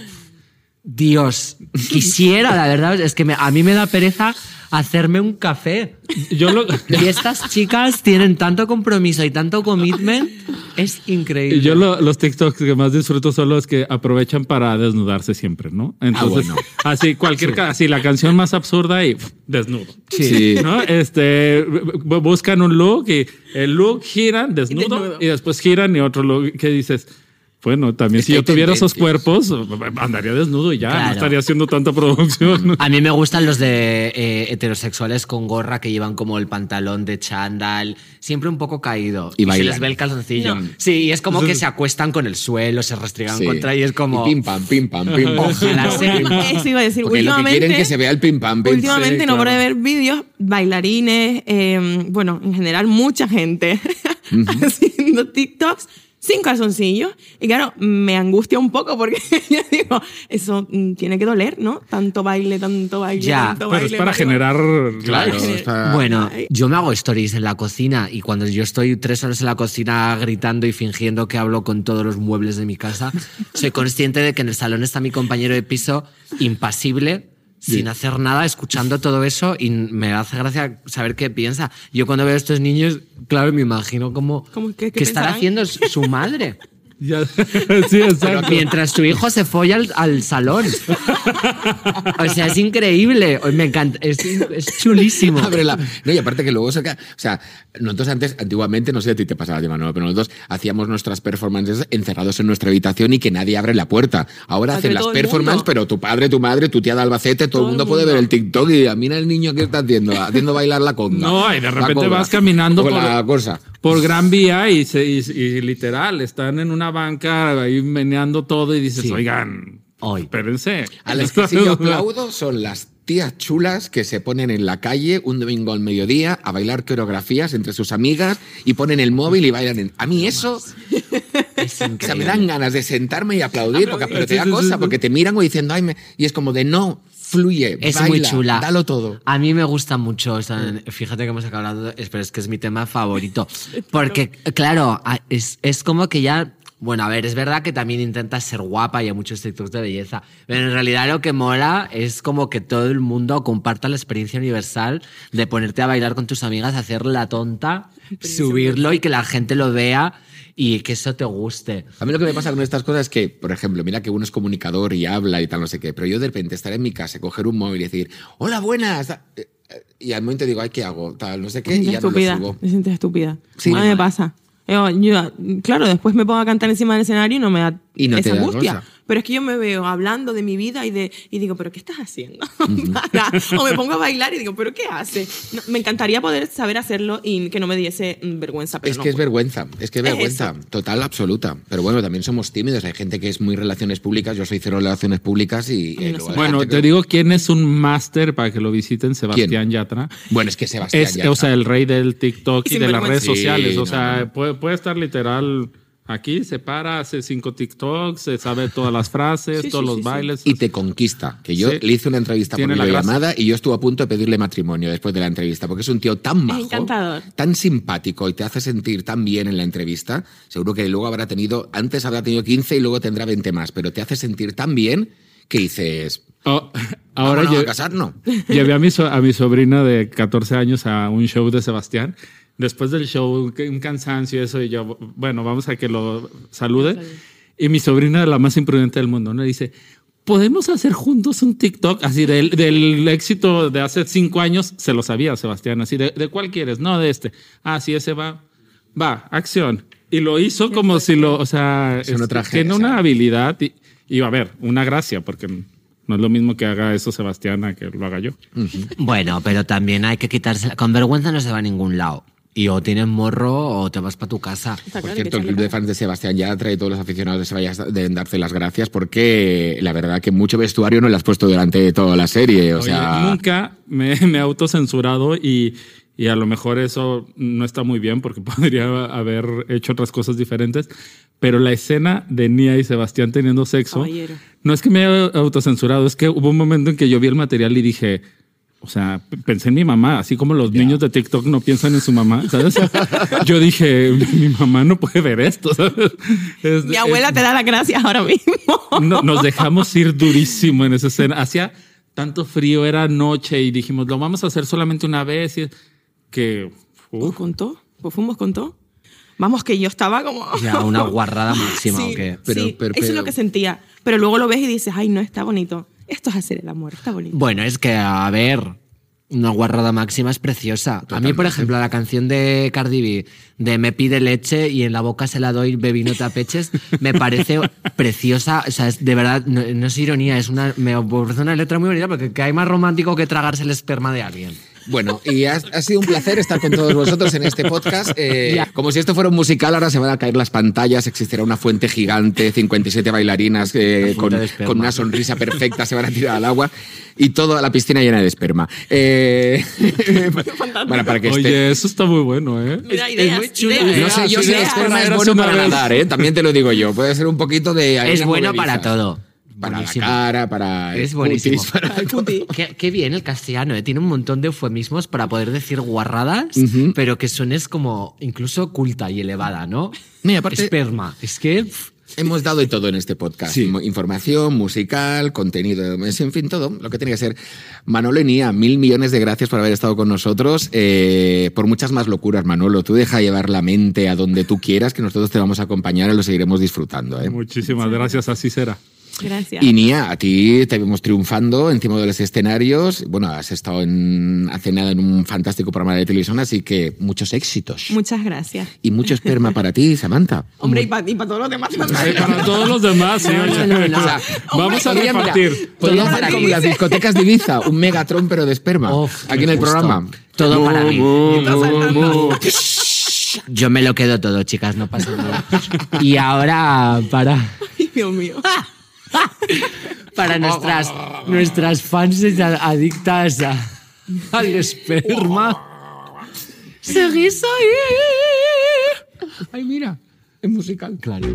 Dios, quisiera, la verdad, es que me- a mí me da pereza hacerme un café. Yo lo, Y estas chicas tienen tanto compromiso y tanto commitment, es increíble. yo lo- los TikToks que más disfruto son los que aprovechan para desnudarse siempre, ¿no? Entonces, bueno. así cualquier, ca- así la canción más absurda y pf, desnudo. Sí. ¿no? Este, bu- buscan un look y el look giran desnudo y, desnudo. después giran y otro look que dices, bueno, también Es si yo tuviera esos cuerpos, andaría desnudo y ya, Claro. no estaría haciendo tanta producción. A mí me gustan los de eh, heterosexuales con gorra que llevan como el pantalón de chándal, siempre un poco caído. Y se bailan. les ve el calzoncillo. No. Sí, y es como que se acuestan con el suelo, se restriegan Sí. contra y es como... Y pim pam, pim pam, pim pam. Ojalá No, sea. Eso iba a decir, Porque lo que últimamente- quieren es que se vea el pim pam, pim Últimamente Sí, no claro. ver vídeos, bailarines, eh, bueno, en general mucha gente haciendo TikToks sin calzoncillos. Y claro, me angustia un poco porque yo digo, eso mm, tiene que doler, ¿no? Tanto baile, tanto baile, Ya, tanto Pero baile. es para baile, generar... Claro, Ay, es para- Bueno, yo me hago stories en la cocina y cuando yo estoy tres horas en la cocina gritando y fingiendo que hablo con todos los muebles de mi casa, soy consciente de que en el salón está mi compañero de piso impasible, sin hacer nada, escuchando todo eso y me hace gracia saber qué piensa. Yo cuando veo a estos niños, claro, me imagino como ¿Cómo que- qué que estará haciendo su madre. Ya- sí, exacto. Mientras tu hijo se folla al, al salón. O sea, es increíble. Me encanta. Es, es chulísimo. Ábrela. No, y aparte que luego saca. O sea, nosotros antes, antiguamente, no sé a ti te pasaba, no, pero nosotros hacíamos nuestras performances encerrados en nuestra habitación y que nadie abre la puerta. Ahora Ah, hacen las performances, pero tu padre, tu madre, tu tía de Albacete, todo, Todo el mundo puede ver mundo. el TikTok y mira el niño que está haciendo, haciendo bailar la conga. No, y de repente cobra. vas caminando por, la cosa. por Gran Vía y, se- y- y literal, están en una banca ahí meneando todo y dices, Sí. oigan, Hoy. A espérense. Ah, las que sí yo aplaudo son las tías chulas que se ponen en la calle un domingo al mediodía a bailar coreografías entre sus amigas y ponen el móvil y bailan. en- A mí eso, Es o sea, me dan ganas de sentarme y aplaudir, porque, pero te da Sí, sí, sí, cosa, sí. porque te miran como diciendo, ay, me-", y es como de no, fluye, Es baila, muy chula. dalo todo. A mí me gusta mucho. o sea, fíjate que hemos acabado, pero es que es mi tema favorito. Porque, claro, a- es, es como que ya Bueno, a ver, es verdad que también intentas ser guapa y hay muchos TikToks de belleza, pero en realidad lo que mola es como que todo el mundo comparta la experiencia universal de ponerte a bailar con tus amigas, hacer la tonta, subirlo y que la gente lo vea y que eso te guste. A mí lo que me pasa con estas cosas es que, por ejemplo, mira que uno es comunicador y habla y tal, no sé qué, pero yo de repente estar en mi casa, coger un móvil y decir, hola, buenas. eh, eh, Y al momento digo, ay, ¿qué hago? Tal, no sé qué, Me y ya no lo subo. Me sientes estúpida. Sí. a mí me pasa. Yo, yo, claro, después me pongo a cantar encima del escenario y no me da Y no esa angustia. cosa. Pero es que yo me veo hablando de mi vida y, de, y digo, ¿pero qué estás haciendo? Para. o me pongo a bailar y digo, ¿pero qué hace? No, me encantaría poder saber hacerlo y que no me diese mm, vergüenza. Pero Es no que es vergüenza, es que es vergüenza, total, absoluta. Pero bueno, también somos tímidos. Hay gente que es muy relaciones públicas. Yo soy cero relaciones públicas y. Y no hay Bueno, te que- digo quién es un máster para que lo visiten, Sebastián Yatra. Bueno, es que Sebastián. Es, ya o sea, el rey del TikTok y de las redes Sí, sociales. O no, sea, no. Puede, puede estar literal aquí, se para, hace cinco TikToks, se sabe todas las frases, Sí, todos sí, los sí, sí. bailes. Y te conquista. Que yo Sí. le hice una entrevista por la videollamada y yo estuve a punto de pedirle matrimonio después de la entrevista, porque es un tío tan majo, encantador. tan simpático y te hace sentir tan bien en la entrevista. Seguro que luego habrá tenido, antes habrá tenido 15 y luego tendrá 20 más, pero te hace sentir tan bien que dices, Oh, ahora ahora yo, a casarnos. llevé a mi, so- a mi sobrina de 14 años a un show de Sebastián. Después del show, un cansancio eso, y yo, bueno, vamos a que lo salude. Y mi sobrina, la más imprudente del mundo, ¿no? Dice, ¿podemos hacer juntos un TikTok? Así del, del éxito de hace cinco años, se lo sabía Sebastián, así, ¿de, de cuál quieres? No, de este. Ah, sí, ese va. Va, acción. Y lo hizo como si lo, o sea, es- tiene gente, una ¿sabes? habilidad y, y, a ver, una gracia, porque no es lo mismo que haga eso Sebastián a que lo haga yo. Bueno, pero también hay que quitarse. Con vergüenza no se va a ningún lado. Y o tienes morro o te vas para tu casa. Está Por claro cierto, el club de fans de Sebastián Yatra y todos los aficionados de Sebastián deben darte las gracias porque la verdad que mucho vestuario no le has puesto durante de toda la serie. O Oye, sea, nunca me, me he autocensurado y, y a lo mejor eso no está muy bien porque podría haber hecho otras cosas diferentes. Pero la escena de Nia y Sebastián teniendo sexo, Caballero. no es que me haya autocensurado, es que hubo un momento en que yo vi el material y dije, o sea, pensé en mi mamá, así como los niños de TikTok no piensan en su mamá, ¿sabes? yo dije, mi mamá no puede ver esto, ¿sabes? Es- Mi abuela es- te da las gracias ahora mismo. no- nos dejamos ir durísimo en esa escena. Hacía tanto frío, era noche y dijimos, lo vamos a hacer solamente una vez. Y que. ¿Pues uf, contó? ¿Pues fuimos contó? Vamos, que yo estaba como... Ya, una guarrada máxima Sí, o qué. Pero- sí, pero- eso es pero- lo que sentía. Pero luego lo ves y dices, ay, no, está bonito. Esto es hacer el amor, está bonito. Bueno, es que, a ver, una guarrada máxima es preciosa. A mí, por ejemplo, la canción de Cardi B, de Me pide leche y en la boca se la doy, bebí no te apeches, me parece preciosa. O sea, es, de verdad, no, no es ironía, es una, me parece una letra muy bonita porque que hay más romántico que tragarse el esperma de alguien. Bueno, y ha, ha sido un placer estar con todos vosotros en este podcast. Eh, como si esto fuera un musical, ahora se van a caer las pantallas, existirá una fuente gigante, 57 bailarinas eh, con, con una sonrisa perfecta, se van a tirar al agua y toda la piscina llena de esperma. Eh, bueno, para que esté... Oye, eso está muy bueno, ¿eh? Mira, es ideas, muy chula. ideas. No sé yo si el esperma es bueno para vez. nadar, ¿eh? también te lo digo yo. Puede ser un poquito de... Es bueno para todo. Para Buenísimo. la cara, para... el Es buenísimo. cutis, para puti. Qué, qué bien el castellano, ¿eh? tiene un montón de eufemismos para poder decir guarradas, pero que suenes como incluso culta y elevada, ¿no? Mira, aparte- Esperma. Es que. pff, Hemos dado de todo en este podcast. Sí. Información, musical, contenido, es, en fin, todo lo que tiene que ser. Manolo y Nia, mil millones de gracias por haber estado con nosotros. eh, por muchas más locuras, Manolo. Tú deja llevar la mente a donde tú quieras, que nosotros te vamos a acompañar y lo seguiremos disfrutando. ¿eh? Muchísimas gracias, así será. Gracias. Y Nia, a ti te vemos triunfando encima de los escenarios. Bueno, has estado en, hace nada en un fantástico programa de televisión, así que muchos éxitos. Muchas gracias. Y mucho esperma para ti, Samantha. Hombre, y para todos los demás. Eh, para todos los demás, sí, oye. no, no. O sea, Vamos a repartir. Podría Todo ser para como las discotecas de Ibiza, un megatron pero de esperma. Aquí en el justo. programa. Todo para mí. Yo me lo quedo todo, chicas, no pasa nada. Y ahora, para, Ay, Dios mío. para nuestras, nuestras fans adictas a, al esperma. ¡Seguís ahí! ¡Ay, mira! Es musical. Claro.